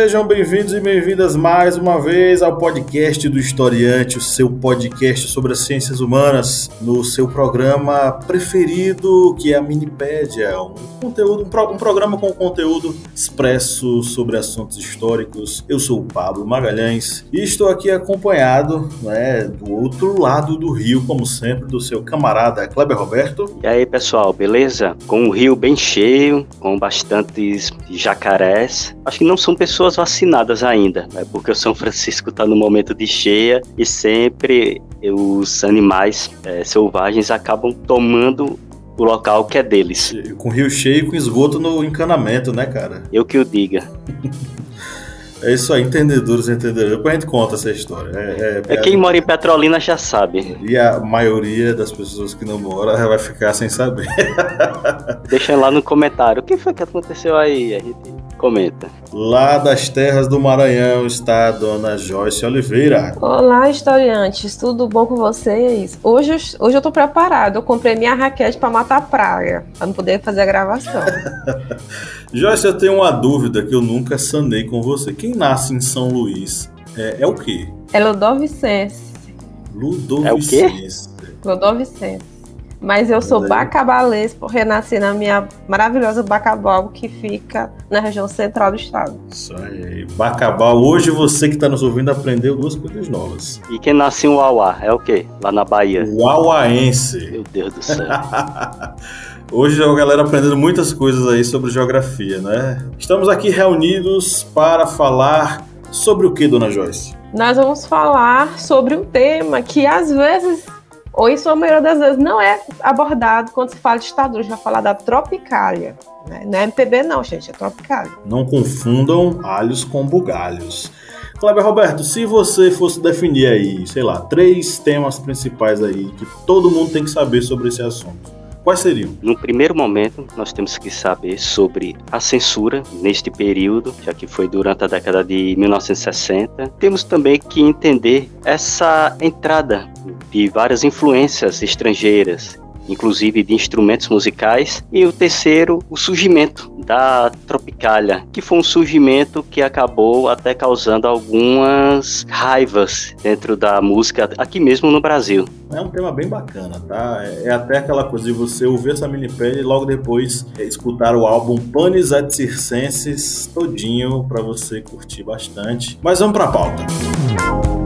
Sejam bem-vindos e bem-vindas mais uma vez ao podcast do Historiante, o seu podcast sobre as ciências humanas, no seu programa preferido, que é a Minipédia, um conteúdo, um, pro, um programa com conteúdo expresso sobre assuntos históricos. Eu sou o Pablo Magalhães e estou aqui acompanhado, né, do outro lado do rio, como sempre, do seu camarada Kleber Roberto. E aí, pessoal, beleza? Com o rio bem cheio, com bastantes jacarés acho que não são pessoas vacinadas ainda, né? porque o São Francisco está no momento de cheia e sempre os animais é, selvagens acabam tomando o local que é deles. Com rio cheio e com esgoto no encanamento, né, cara? Eu que o diga. É isso aí, entendedores entenderam. Depois a gente conta essa história. É, é, é quem mora em Petrolina já sabe. E a maioria das pessoas que não moram vai ficar sem saber. Deixa lá no comentário. O que foi que aconteceu aí? Gente comenta. Lá das terras do Maranhão está a dona Joyce Oliveira. Olá, historiantes. Tudo bom com vocês? Hoje, hoje eu tô preparado. Eu comprei minha raquete para matar a praia, para não poder fazer a gravação. Joyce, eu tenho uma dúvida que eu nunca sanei com você. Quem nasce em São Luís é, é o quê? É Ludovicense. Ludovicense. É o Ludovicense. Mas eu sou bacabalês por renascer na minha maravilhosa Bacabal, que fica na região central do estado. Isso aí. Bacabal. Hoje você que está nos ouvindo aprendeu duas coisas novas. E quem nasce em Uauá é o quê? Lá na Bahia. Uauaense. Meu Deus do céu. Hoje a galera aprendendo muitas coisas aí sobre geografia, né? Estamos aqui reunidos para falar sobre o que, dona Joyce? Nós vamos falar sobre um tema que às vezes, ou em sua maioria das vezes, não é abordado quando se fala de ditadura. A gente vai falar da tropicália. Né? Não é MPB não, gente, é tropicália. Não confundam alhos com bugalhos. Cleber Roberto, se você fosse definir aí, sei lá, três temas principais aí que todo mundo tem que saber sobre esse assunto, Quais seriam? No primeiro momento, nós temos que saber sobre a censura neste período, já que foi durante a década de 1960. Temos também que entender essa entrada de várias influências estrangeiras inclusive de instrumentos musicais, e o terceiro, o surgimento da Tropicália, que foi um surgimento que acabou até causando algumas raivas dentro da música aqui mesmo no Brasil. É um tema bem bacana, tá? É até aquela coisa de você ouvir essa minipédia e logo depois escutar o álbum Panis et Circenses todinho para você curtir bastante. Mas vamos para a pauta. Música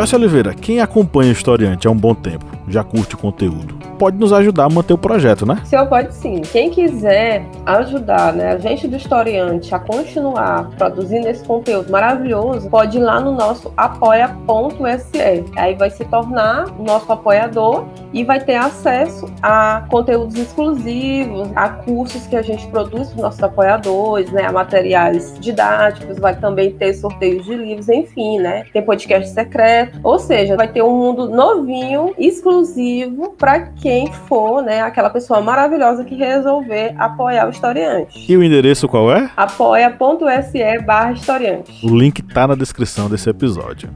Joyce Oliveira, quem acompanha o Historiante há um bom tempo, já curte o conteúdo, pode nos ajudar a manter o projeto, né? Senhor, pode sim. Quem quiser ajudar né, a gente do Historiante a continuar produzindo esse conteúdo maravilhoso, pode ir lá no nosso apoia.se. Aí vai se tornar nosso apoiador e vai ter acesso a conteúdos exclusivos, a cursos que a gente produz para os nossos apoiadores, né, a materiais didáticos, vai também ter sorteios de livros, enfim, né? Tem podcast secreto, ou seja, vai ter um mundo novinho, exclusivo para quem quem for, né, aquela pessoa maravilhosa que resolver apoiar o historiante. E o endereço qual é? apoia.se barra historiante. O link tá na descrição desse episódio.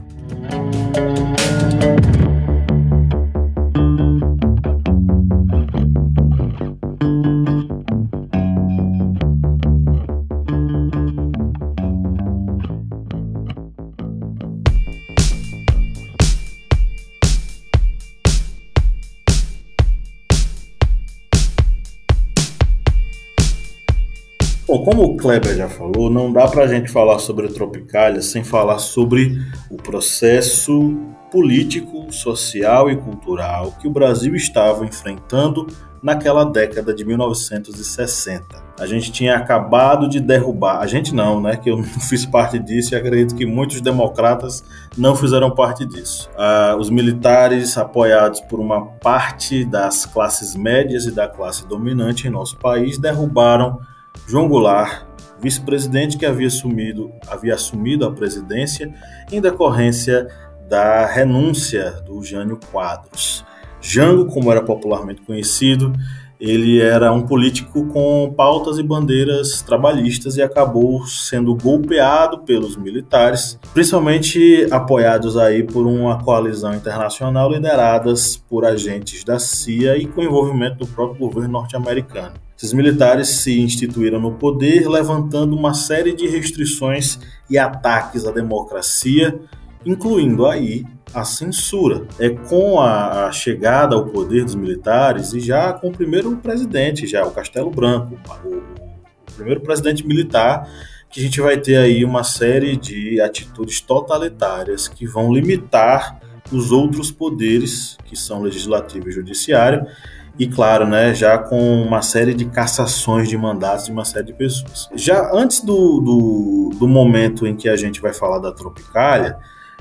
Kleber já falou, não dá para a gente falar sobre a Tropicália sem falar sobre o processo político, social e cultural que o Brasil estava enfrentando naquela década de 1960. A gente tinha acabado de derrubar, a gente não, né? Que eu não fiz parte disso e acredito que muitos democratas não fizeram parte disso. Ah, os militares, apoiados por uma parte das classes médias e da classe dominante em nosso país, derrubaram João Goulart, vice-presidente que havia assumido, havia assumido a presidência em decorrência da renúncia do Jânio Quadros. Jango, como era popularmente conhecido, ele era um político com pautas e bandeiras trabalhistas e acabou sendo golpeado pelos militares, principalmente apoiados aí por uma coalizão internacional lideradas por agentes da CIA e com envolvimento do próprio governo norte-americano. Esses militares se instituíram no poder, levantando uma série de restrições e ataques à democracia, incluindo aí a censura. É com a, chegada ao poder dos militares e já com o primeiro presidente, já o Castelo Branco, o, o primeiro presidente militar, que a gente vai ter aí uma série de atitudes totalitárias que vão limitar os outros poderes, que são legislativo e judiciário, e claro, né, já com uma série de cassações de mandatos de uma série de pessoas. Já antes do, do, do momento em que a gente vai falar da Tropicália,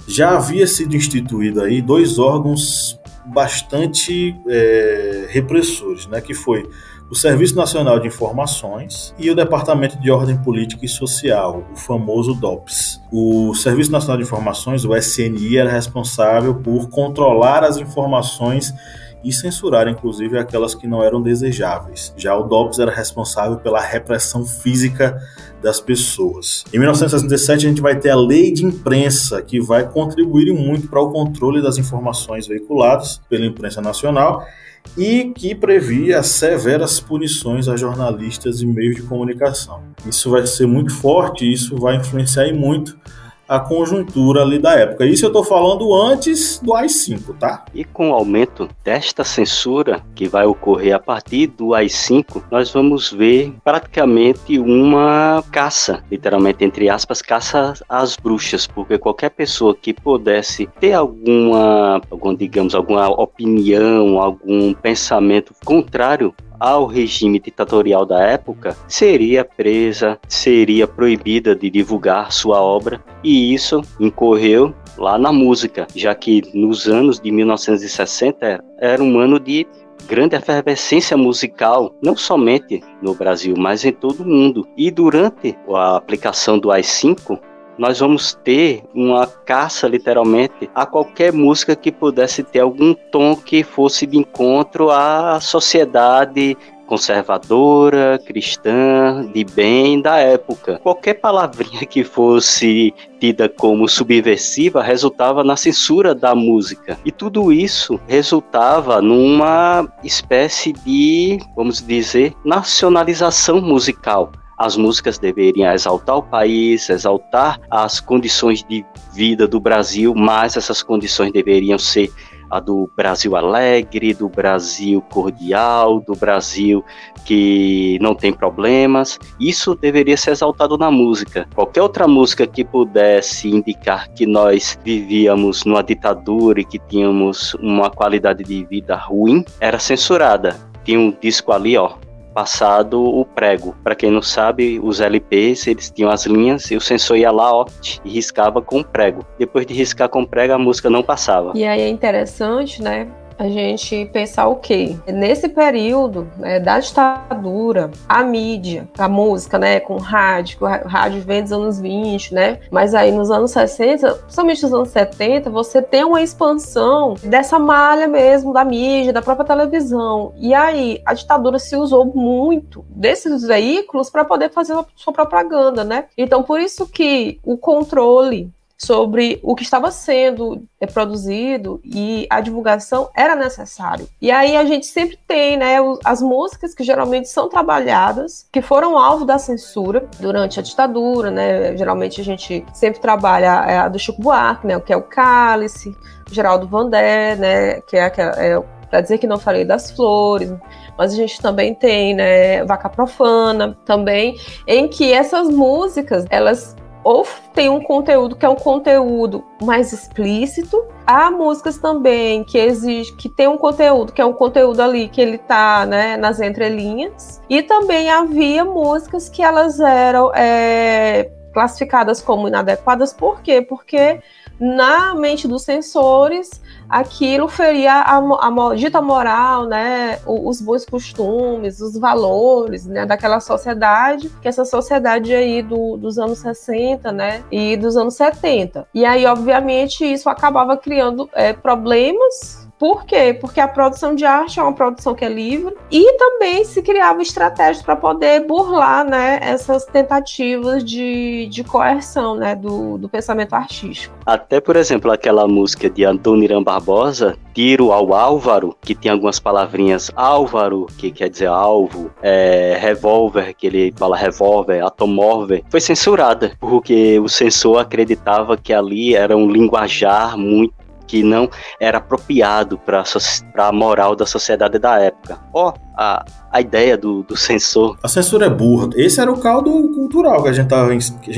já havia sido instituído aí dois órgãos bastante é, repressores, né, que foi o Serviço Nacional de Informações e o Departamento de Ordem Política e Social, o famoso DOPS. O Serviço Nacional de Informações, o SNI, era responsável por controlar as informações e censurar, inclusive, aquelas que não eram desejáveis. Já o DOPS era responsável pela repressão física das pessoas. Em 1967, a gente vai ter a lei de imprensa, que vai contribuir muito para o controle das informações veiculadas pela imprensa nacional e que previa severas punições a jornalistas e meios de comunicação. Isso vai ser muito forte, isso vai influenciar muito a conjuntura ali da época. Isso eu estou falando antes do AI-5, tá? E com o aumento desta censura que vai ocorrer a partir do AI-5, nós vamos ver praticamente uma caça, literalmente entre aspas, caça às bruxas, porque qualquer pessoa que pudesse ter alguma, algum, digamos, alguma opinião, algum pensamento contrário ao regime ditatorial da época, seria presa, seria proibida de divulgar sua obra, e isso incorreu lá na música, já que nos anos de 1960 era um ano de grande efervescência musical, não somente no Brasil, mas em todo o mundo. E durante a aplicação do AI-5, nós vamos ter uma caça, literalmente, a qualquer música que pudesse ter algum tom que fosse de encontro à sociedade conservadora, cristã, de bem da época. Qualquer palavrinha que fosse tida como subversiva resultava na censura da música. E tudo isso resultava numa espécie de, vamos dizer, nacionalização musical as músicas deveriam exaltar o país, exaltar as condições de vida do Brasil, mas essas condições deveriam ser a do Brasil alegre, do Brasil cordial, do Brasil que não tem problemas. Isso deveria ser exaltado na música. Qualquer outra música que pudesse indicar que nós vivíamos numa ditadura e que tínhamos uma qualidade de vida ruim era censurada. Tinha um disco ali, ó, passado o prego. Para quem não sabe, os LPs, eles tinham as linhas e o sensor ia lá, ó, e riscava com prego. Depois de riscar com prego, a música não passava. E aí é interessante, né? A gente pensar o quê? Nesse período né, da ditadura, a mídia, a música, né, com rádio, o rádio vem dos anos 20, né? Mas aí nos anos 60, principalmente nos anos 70, você tem uma expansão dessa malha mesmo da mídia, da própria televisão. E aí a ditadura se usou muito desses veículos para poder fazer sua propaganda, né? Então por isso que o controle sobre o que estava sendo é, produzido e a divulgação era necessário. E aí a gente sempre tem, né, as músicas que geralmente são trabalhadas, que foram alvo da censura durante a ditadura, né? Geralmente a gente sempre trabalha é, a do Chico Buarque, né, que é o Cálice, Geraldo Vandé, né, que é, é para dizer que não falei das flores, mas a gente também tem, né, Vaca Profana, também, em que essas músicas, elas ou tem um conteúdo que é um conteúdo mais explícito, há músicas também que exige que tem um conteúdo que é um conteúdo ali que ele tá né, nas entrelinhas, e também havia músicas que elas eram é, classificadas como inadequadas, por quê? Porque na mente dos censores aquilo feria a, a, a dita moral, né, os bons costumes, os valores, né, daquela sociedade, que essa sociedade aí do, dos anos 60, né, e dos anos 70. E aí, obviamente, isso acabava criando é, problemas por quê? Porque a produção de arte é uma produção que é livre e também se criava estratégias para poder burlar né, essas tentativas de, de coerção né, do, do pensamento artístico. Até, por exemplo, aquela música de Antônio Barbosa, Tiro ao Álvaro, que tem algumas palavrinhas Álvaro, que quer dizer alvo, é, revólver, que ele fala revólver, atomóvel, foi censurada, porque o censor acreditava que ali era um linguajar muito que não era apropriado para a moral da sociedade da época. Ó, oh, a, a ideia do, do censor. A censura é burra. Esse era o caldo cultural que a gente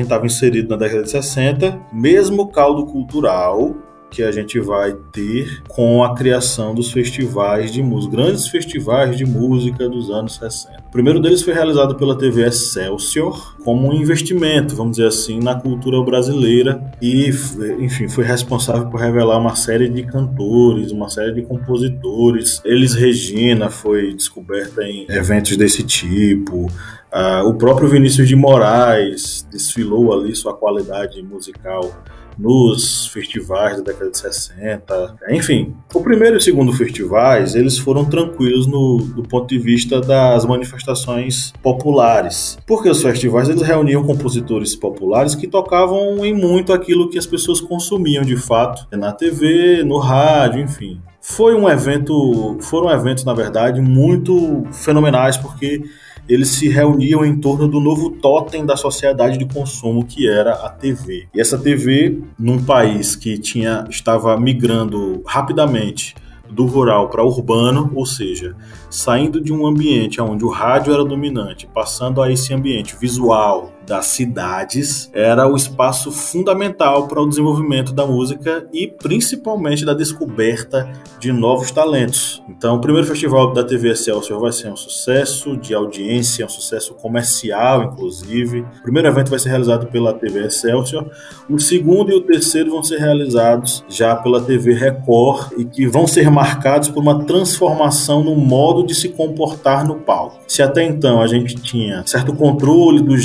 estava inserido na década de 60, mesmo caldo cultural que a gente vai ter com a criação dos festivais de música, grandes festivais de música dos anos 60. O primeiro deles foi realizado pela TV Excelsior como um investimento, vamos dizer assim, na cultura brasileira e, enfim, foi responsável por revelar uma série de cantores, uma série de compositores. Elis Regina foi descoberta em eventos desse tipo. Uh, o próprio Vinícius de Moraes desfilou ali sua qualidade musical nos festivais da década de 60. Enfim, o primeiro e o segundo festivais, eles foram tranquilos no, do ponto de vista das manifestações populares. Porque os festivais, eles reuniam compositores populares que tocavam em muito aquilo que as pessoas consumiam de fato, na TV, no rádio, enfim. Foi um evento, foram eventos, na verdade, muito fenomenais, porque eles se reuniam em torno do novo totem da sociedade de consumo que era a TV. E essa TV, num país que tinha estava migrando rapidamente do rural para urbano, ou seja, saindo de um ambiente onde o rádio era dominante, passando a esse ambiente visual das cidades, era o espaço fundamental para o desenvolvimento da música e principalmente da descoberta de novos talentos. Então, o primeiro festival da TV Excelsior vai ser um sucesso de audiência, um sucesso comercial, inclusive. O primeiro evento vai ser realizado pela TV Excelsior. O segundo e o terceiro vão ser realizados já pela TV Record e que vão ser marcados por uma transformação no modo de se comportar no palco. Se até então a gente tinha certo controle dos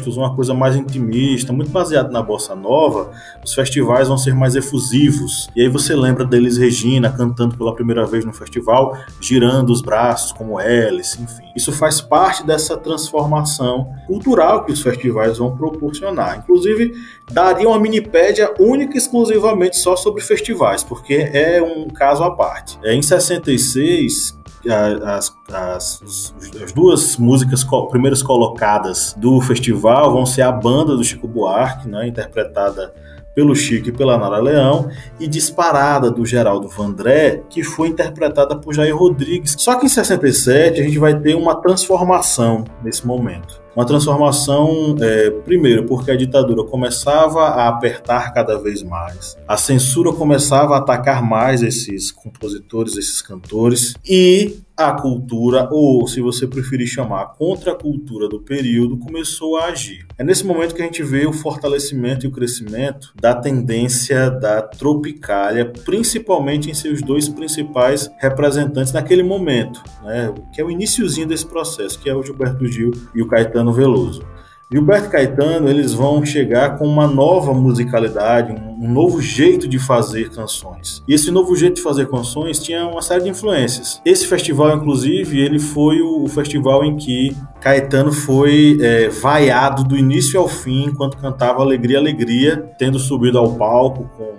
gestos, uma coisa mais intimista, muito baseado na bossa nova, os festivais vão ser mais efusivos. E aí você lembra deles Regina cantando pela primeira vez no festival, girando os braços como hélice, enfim. Isso faz parte dessa transformação cultural que os festivais vão proporcionar. Inclusive, daria uma minipédia única e exclusivamente só sobre festivais, porque é um caso à parte. É, em 66, as, as, as, duas músicas co primeiras colocadas do festival vão ser a banda do Chico Buarque, né, interpretada pelo Chico e pela Nara Leão, e Disparada do Geraldo Vandré, que foi interpretada por Jair Rodrigues. Só que em 67 a gente vai ter uma transformação nesse momento. Uma transformação, é, primeiro, porque a ditadura começava a apertar cada vez mais, a censura começava a atacar mais esses compositores, esses cantores, e a cultura, ou se você preferir chamar, a contracultura do período, começou a agir. É nesse momento que a gente vê o fortalecimento e o crescimento da tendência da tropicália, principalmente em seus dois principais representantes naquele momento, né, que é o iníciozinho desse processo, que é o Gilberto Gil e o Caetano Veloso. Gilberto Caetano eles vão chegar com uma nova musicalidade, um novo jeito de fazer canções. E esse novo jeito de fazer canções tinha uma série de influências. Esse festival, inclusive, ele foi o festival em que Caetano foi é, vaiado do início ao fim enquanto cantava Alegria, Alegria, tendo subido ao palco com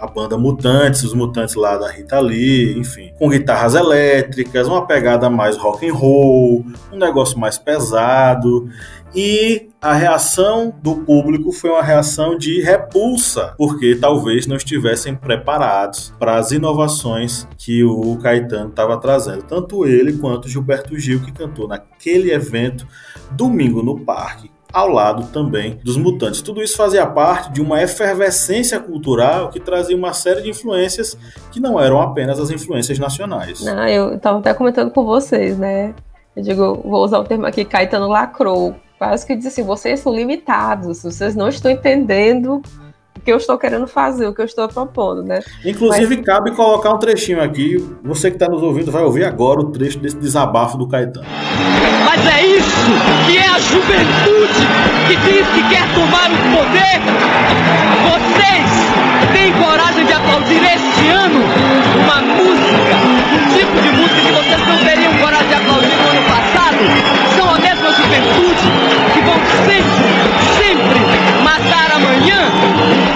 a banda Mutantes, os Mutantes lá da Rita Lee, enfim, com guitarras elétricas, uma pegada mais rock and roll, um negócio mais pesado e a reação do público foi uma reação de repulsa, porque talvez não estivessem preparados para as inovações que o Caetano estava trazendo. Tanto ele quanto Gilberto Gil, que cantou naquele evento, domingo no parque, ao lado também dos Mutantes. Tudo isso fazia parte de uma efervescência cultural que trazia uma série de influências que não eram apenas as influências nacionais. Não, eu estava até comentando com vocês, né? Eu digo, vou usar o termo aqui, Caetano lacrou. Quase que diz assim, vocês são limitados, vocês não estão entendendo o que eu estou querendo fazer, o que eu estou propondo, né? Inclusive, Mas... cabe colocar um trechinho aqui. Você que está nos ouvindo vai ouvir agora o trecho desse desabafo do Caetano. Mas é isso que é a juventude que diz que quer tomar o poder. Vocês têm coragem de aplaudir este ano uma música, um tipo de música que vocês não teriam coragem de aplaudir no ano passado? São a mesma juventude que vão sempre, sempre matar amanhã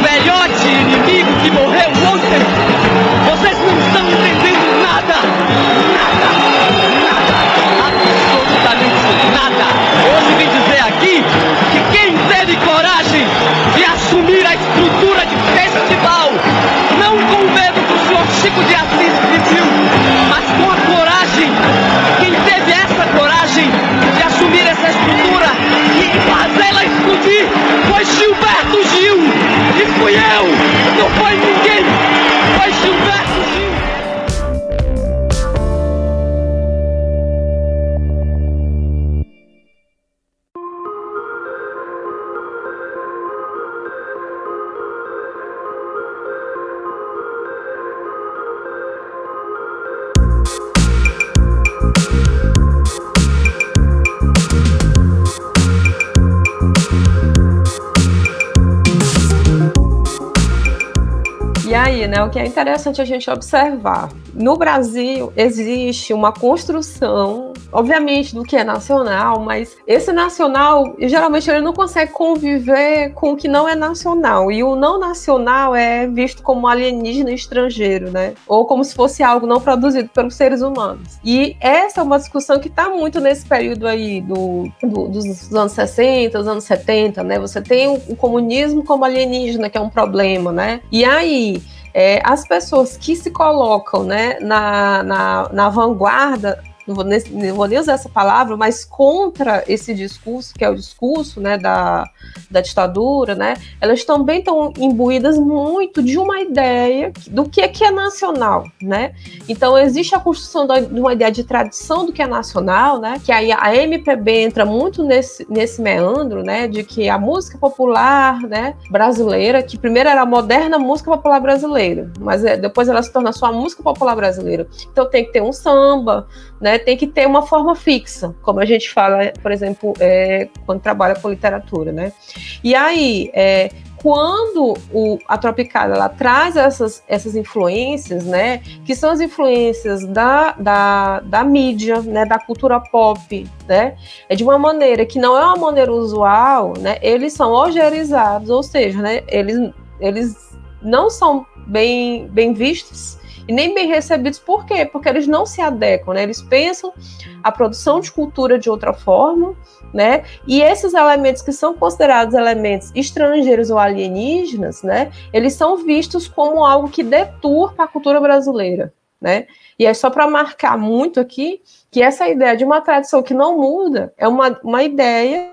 né, o que é interessante a gente observar. No Brasil existe uma construção, obviamente, do que é nacional, mas esse nacional, geralmente, ele não consegue conviver com o que não é nacional. E o não nacional é visto como alienígena estrangeiro, né? Ou como se fosse algo não produzido pelos seres humanos. E essa é uma discussão que está muito nesse período aí do, do, dos anos 60, dos anos 70, né? Você tem o, o comunismo como alienígena, que é um problema, né? E aí, é, as pessoas que se colocam né, na, na, na vanguarda não vou, não vou nem usar essa palavra, mas contra esse discurso, que é o discurso né, da, da ditadura, né, elas também estão imbuídas muito de uma ideia do que é, que é nacional. Né? Então, existe a construção de uma ideia de tradição do que é nacional, né, que aí a MPB entra muito nesse, nesse meandro né, de que a música popular né, brasileira, que primeiro era a moderna música popular brasileira, mas é, depois ela se torna só a música popular brasileira. Então, tem que ter um samba, né, tem que ter uma forma fixa, como a gente fala, por exemplo, é, quando trabalha com literatura, né? E aí, é, quando o, a Tropicália ela traz essas, essas influências, né, que são as influências da, da, da mídia, né, da cultura pop, né, é de uma maneira que não é uma maneira usual, né, eles são ojerizados, ou seja, né, eles, eles não são bem, bem vistos e nem bem recebidos. Por quê? Porque eles não se adequam, né? Eles pensam a produção de cultura de outra forma, né? E esses elementos que são considerados elementos estrangeiros ou alienígenas, né? Eles são vistos como algo que deturpa a cultura brasileira, né? E é só para marcar muito aqui que essa ideia de uma tradição que não muda é uma, uma ideia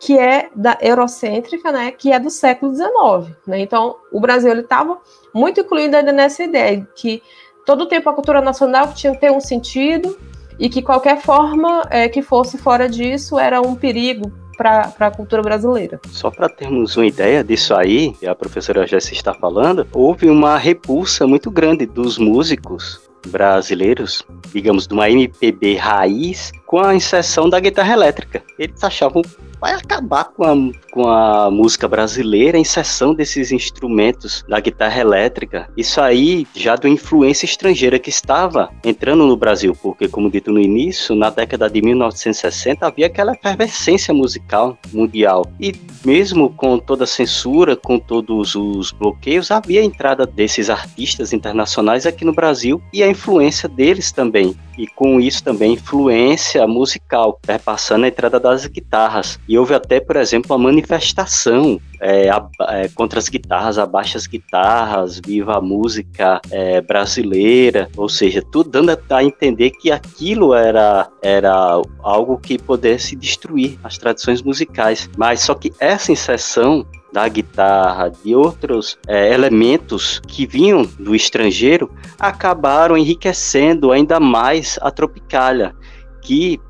que é da eurocêntrica, né, que é do século XIX. Né? Então, o Brasil estava muito incluído ainda nessa ideia que todo o tempo a cultura nacional tinha que ter um sentido e que qualquer forma é, que fosse fora disso era um perigo para a cultura brasileira. Só para termos uma ideia disso aí, a professora Jéssica está falando, houve uma repulsa muito grande dos músicos brasileiros, digamos, de uma MPB raiz, com a inserção da guitarra elétrica. Eles achavam vai acabar com a, com a música brasileira, a inserção desses instrumentos da guitarra elétrica. Isso aí já uma influência estrangeira que estava entrando no Brasil, porque, como dito no início, na década de 1960 havia aquela efervescência musical mundial. E mesmo com toda a censura, com todos os bloqueios, havia a entrada desses artistas internacionais aqui no Brasil e a influência deles também. E com isso também influência musical, perpassando a entrada das guitarras. E houve até, por exemplo, a manifestação é, a, é, contra as guitarras, abaixa as guitarras, viva a música é, brasileira, ou seja, tudo dando a entender que aquilo era, era algo que pudesse destruir as tradições musicais. Mas só que essa inserção da guitarra, de outros é, elementos que vinham do estrangeiro, acabaram enriquecendo ainda mais a Tropicália, que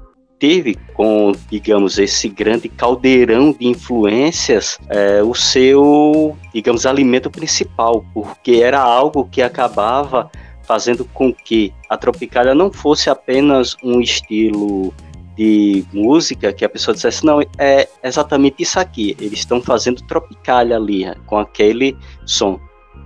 teve com, digamos, esse grande caldeirão de influências é, o seu, digamos, alimento principal, porque era algo que acabava fazendo com que a Tropicália não fosse apenas um estilo de música que a pessoa dissesse, não, é exatamente isso aqui, eles estão fazendo Tropicália ali, com aquele som.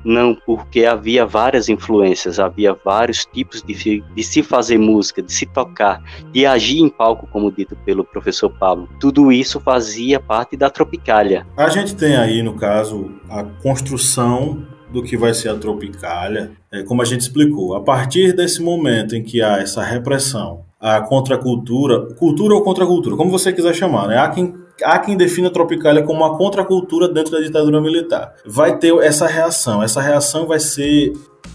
Não, porque havia várias influências, havia vários tipos de, de se fazer música, de se tocar, de agir em palco, como dito pelo professor Pablo. Tudo isso fazia parte da Tropicália. A gente tem aí, no caso, a construção do que vai ser a Tropicália, é, como a gente explicou. A partir desse momento em que há essa repressão a contracultura, cultura ou contracultura, como você quiser chamar, né? Há quem, há quem defina a Tropicália como uma contracultura dentro da ditadura militar. Vai ter essa reação. Essa reação vai ser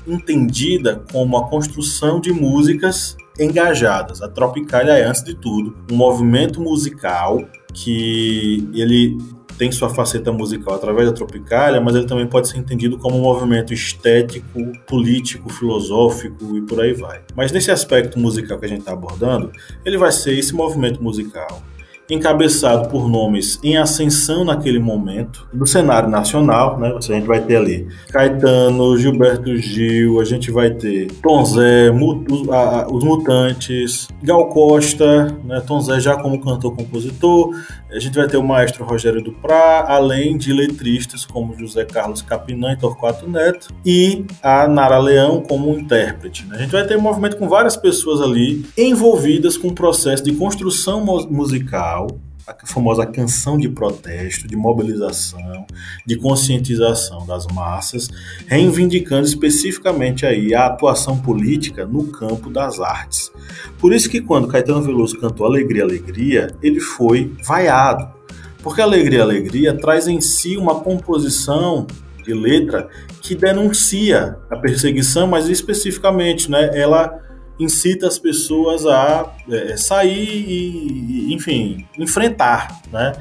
entendida como a construção de músicas engajadas. A Tropicália é, antes de tudo, um movimento musical que ele tem sua faceta musical através da Tropicália, mas ele também pode ser entendido como um movimento estético, político, filosófico e por aí vai. Mas nesse aspecto musical que a gente está abordando, ele vai ser esse movimento musical encabeçado por nomes em ascensão naquele momento do cenário nacional, né? A gente vai ter ali Caetano, Gilberto Gil, a gente vai ter Tom Zé, os Mutantes, Gal Costa, né? Tom Zé já como cantor-compositor, a gente vai ter o maestro Rogério Duprá, além de letristas como José Carlos Capinã e Torquato Neto, e a Nara Leão como intérprete. Né? A gente vai ter um movimento com várias pessoas ali envolvidas com o processo de construção musical a famosa canção de protesto, de mobilização, de conscientização das massas, reivindicando especificamente aí a atuação política no campo das artes. Por isso que quando Caetano Veloso cantou Alegria, Alegria, ele foi vaiado, porque Alegria, Alegria traz em si uma composição de letra que denuncia a perseguição, mas especificamente, né, ela incita as pessoas a é, sair e, enfim, enfrentar, né?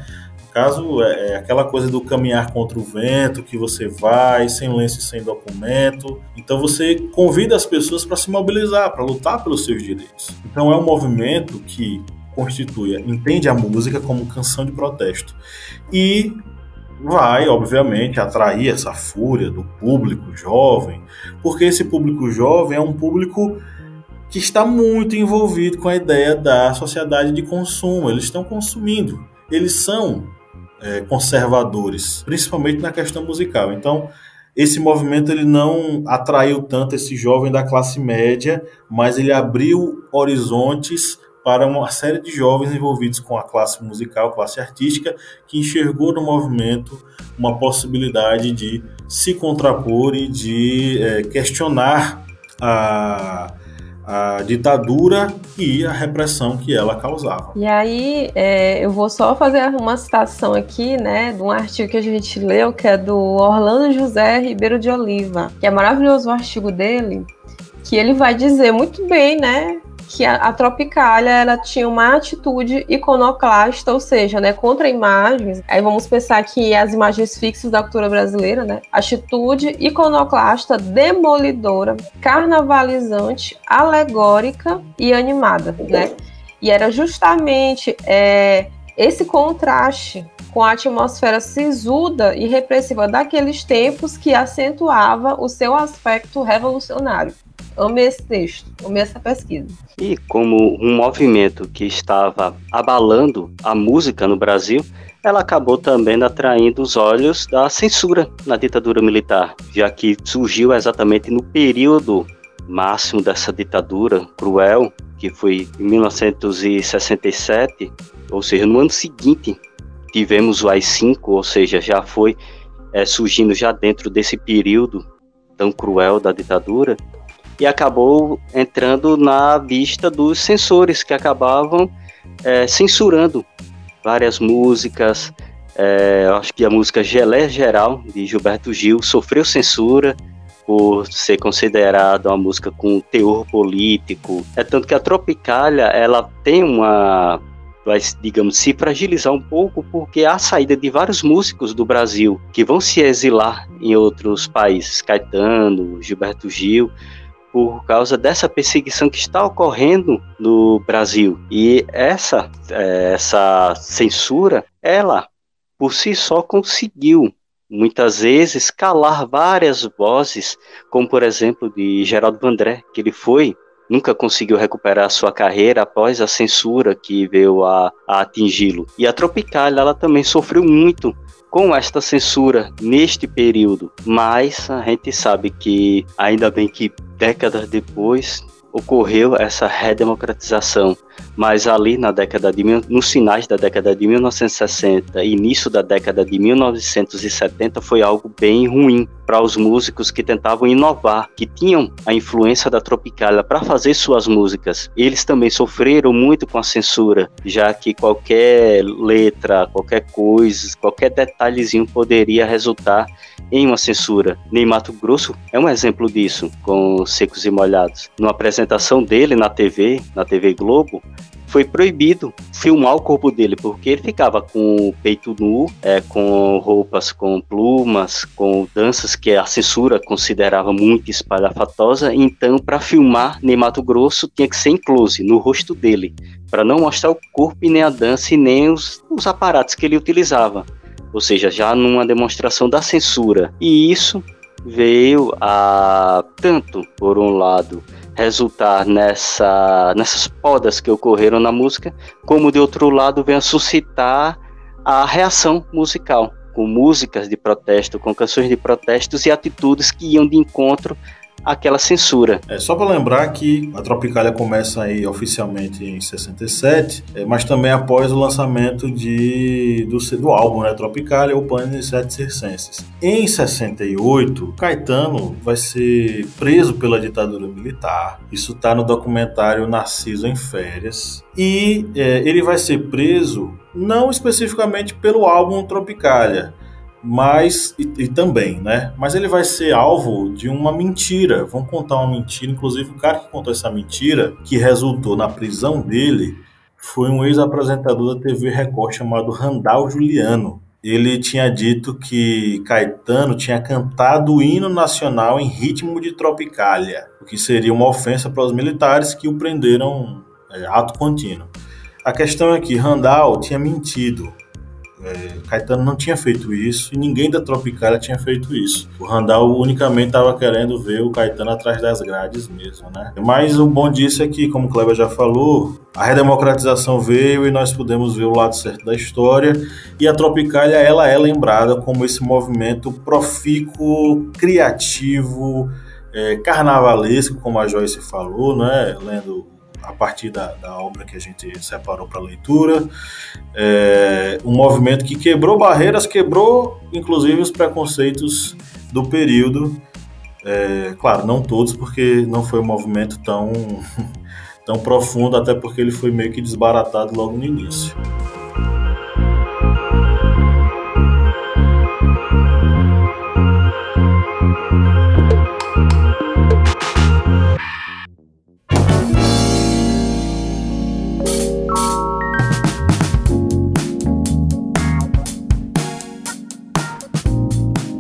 No caso, é, é aquela coisa do caminhar contra o vento, que você vai sem lenço e sem documento. Então você convida as pessoas para se mobilizar, para lutar pelos seus direitos. Então é um movimento que constitui, entende a música como canção de protesto. E vai, obviamente, atrair essa fúria do público jovem, porque esse público jovem é um público que está muito envolvido com a ideia da sociedade de consumo. Eles estão consumindo. Eles são é, conservadores, principalmente na questão musical. Então, esse movimento ele não atraiu tanto esse jovem da classe média, mas ele abriu horizontes para uma série de jovens envolvidos com a classe musical, classe artística, que enxergou no movimento uma possibilidade de se contrapor e de é, questionar a a ditadura e a repressão que ela causava. E aí, é, eu vou só fazer uma citação aqui, né, de um artigo que a gente leu, que é do Orlando José Ribeiro de Oliva, que é maravilhoso o artigo dele, que ele vai dizer muito bem, né, que a, a Tropicália ela tinha uma atitude iconoclasta, ou seja, né, contra imagens. Aí vamos pensar que as imagens fixas da cultura brasileira, né, atitude iconoclasta, demolidora, carnavalizante, alegórica e animada, né? E era justamente é, esse contraste com a atmosfera sisuda e repressiva daqueles tempos que acentuava o seu aspecto revolucionário. Amei esse texto, amei essa pesquisa. E como um movimento que estava abalando a música no Brasil, ela acabou também atraindo os olhos da censura na ditadura militar, já que surgiu exatamente no período máximo dessa ditadura cruel, que foi em 1967, ou seja, no ano seguinte tivemos o AI-5, ou seja, já foi é, surgindo já dentro desse período tão cruel da ditadura, e acabou entrando na vista dos censores que acabavam é, censurando várias músicas, É, acho que a música Gelé Geral, de Gilberto Gil, sofreu censura por ser considerada uma música com teor político. É tanto que a Tropicália, ela tem uma vai, digamos, se fragilizar um pouco porque há a saída de vários músicos do Brasil que vão se exilar em outros países, Caetano, Gilberto Gil, por causa dessa perseguição que está ocorrendo no Brasil. E essa, é, essa censura, ela por si só conseguiu muitas vezes calar várias vozes, como por exemplo de Geraldo Vandré, que ele foi nunca conseguiu recuperar sua carreira após a censura que veio a, a atingi-lo. E a Tropicália, ela também sofreu muito com esta censura neste período, mas a gente sabe que ainda bem que décadas depois ocorreu essa redemocratização, mas ali na década de nos finais da década de 1960 e início da década de 1970 foi algo bem ruim para os músicos que tentavam inovar, que tinham a influência da Tropicália para fazer suas músicas. Eles também sofreram muito com a censura, já que qualquer letra, qualquer coisa, qualquer detalhezinho poderia resultar em uma censura. Ney Mato Grosso é um exemplo disso, com Secos e Molhados. Numa apresentação dele na TV, na TV Globo, foi proibido filmar o corpo dele, porque ele ficava com o peito nu, é, com roupas com plumas, com danças que a censura considerava muito espalhafatosa. Então, para filmar Ney Mato Grosso, tinha que ser em close, no rosto dele, para não mostrar o corpo e nem a dança e nem os, os aparatos que ele utilizava ou seja, já numa demonstração da censura. E isso veio a tanto, por um lado, resultar nessa, nessas podas que ocorreram na música, como de outro lado veio a suscitar a reação musical, com músicas de protesto, com canções de protestos e atitudes que iam de encontro aquela censura. É só para lembrar que a Tropicália começa aí oficialmente em 67, é, mas também após o lançamento de, do, do álbum né, Tropicália, o Pane Sete Circenses. Em 68, Caetano vai ser preso pela ditadura militar. Isso está no documentário Narciso em Férias. E é, ele vai ser preso não especificamente pelo álbum Tropicália, mas e, e, também, né? Mas ele vai ser alvo de uma mentira. Vão contar uma mentira. Inclusive, o cara que contou essa mentira, que resultou na prisão dele, foi um ex-apresentador da TV Record chamado Randall Juliano. Ele tinha dito que Caetano tinha cantado o hino nacional em ritmo de tropicália, o que seria uma ofensa para os militares que o prenderam é, ato contínuo. A questão é que Randall tinha mentido é, Caetano não tinha feito isso e ninguém da Tropicália tinha feito isso. O Randall unicamente estava querendo ver o Caetano atrás das grades mesmo, né? Mas o bom disso é que, como o Kleber já falou, a redemocratização veio e nós pudemos ver o lado certo da história e a Tropicália ela é lembrada como esse movimento profícuo, criativo, é, carnavalesco, como a Joyce falou, né? Lendo a partir da, da obra que a gente separou para leitura. É, um movimento que quebrou barreiras, quebrou inclusive os preconceitos do período. É, claro, não todos, porque não foi um movimento tão, tão profundo, até porque ele foi meio que desbaratado logo no início.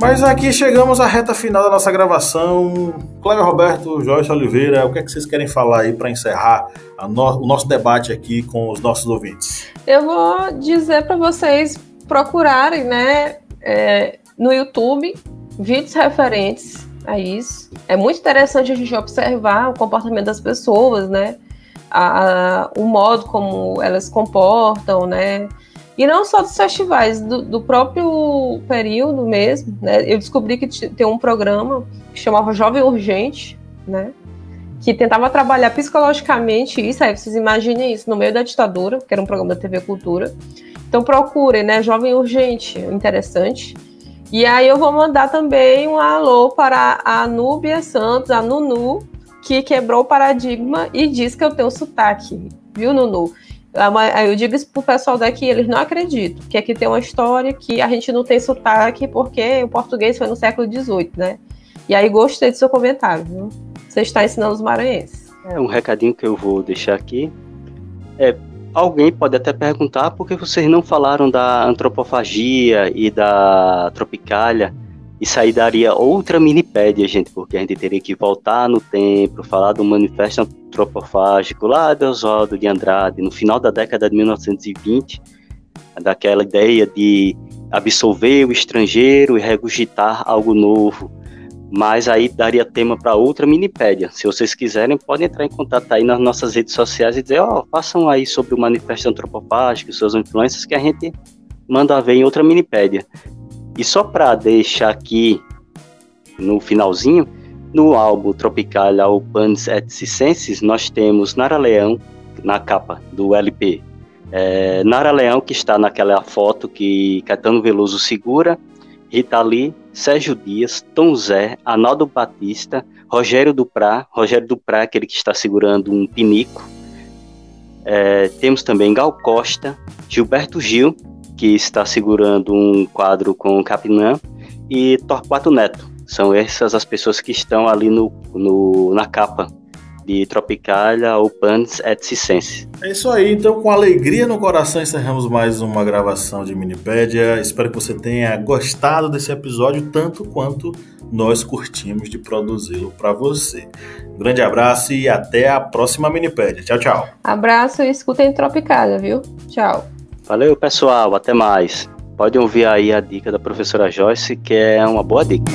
Mas aqui chegamos à reta final da nossa gravação. Cléber Roberto, Joyce Oliveira, o que é que vocês querem falar aí para encerrar no, o nosso debate aqui com os nossos ouvintes? Eu vou dizer para vocês procurarem, né, é, no YouTube, vídeos referentes a isso. É muito interessante a gente observar o comportamento das pessoas, né, a, a, o modo como elas comportam, né, e não só dos festivais, do, do próprio período mesmo, né? Eu descobri que tem um programa que chamava Jovem Urgente, né? Que tentava trabalhar psicologicamente isso, aí vocês imaginem isso, no meio da ditadura, que era um programa da TV Cultura. Então procurem, né? Jovem Urgente, interessante. E aí eu vou mandar também um alô para a Núbia Santos, a Nunu, que quebrou o paradigma e diz que eu tenho sotaque, viu, Nunu? Eu digo isso pro pessoal daqui, eles não acreditam. Que aqui tem uma história que a gente não tem sotaque porque o português foi no século XVIII, né? E aí gostei do seu comentário, viu? Você está ensinando os maranhenses. É um recadinho que eu vou deixar aqui. É, alguém pode até perguntar por que vocês não falaram da antropofagia e da tropicália. Isso aí daria outra minipédia, gente, porque a gente teria que voltar no tempo, falar do manifesto antropofágico lá de Oswaldo de Andrade, no final da década de 1920, daquela ideia de absolver o estrangeiro e regurgitar algo novo. Mas aí daria tema para outra minipédia. Se vocês quiserem, podem entrar em contato aí nas nossas redes sociais e dizer, ó, oh, façam aí sobre o manifesto antropofágico, suas influências, que a gente manda ver em outra minipédia. E só para deixar aqui no finalzinho, no álbum Tropical ao Panis et nós temos Nara Leão na capa do LP. É, Nara Leão, que está naquela foto que Caetano Veloso segura, Rita Lee, Sérgio Dias, Tom Zé, Arnaldo Batista, Rogério Duprá, Rogério Duprá, aquele que está segurando um pinico. É, temos também Gal Costa, Gilberto Gil, que está segurando um quadro com Capinã, e Torquato Neto. São essas as pessoas que estão ali no, no na capa de Tropicalia ou Panis et Cicense. É isso aí, então com alegria no coração encerramos mais uma gravação de Minipédia. Espero que você tenha gostado desse episódio tanto quanto nós curtimos de produzi-lo para você. Um grande abraço e até a próxima Minipédia. Tchau, tchau. Abraço e escutem Tropicalia, viu? Tchau. Valeu, pessoal. Até mais. Pode ouvir aí a dica da professora Joyce, que é uma boa dica.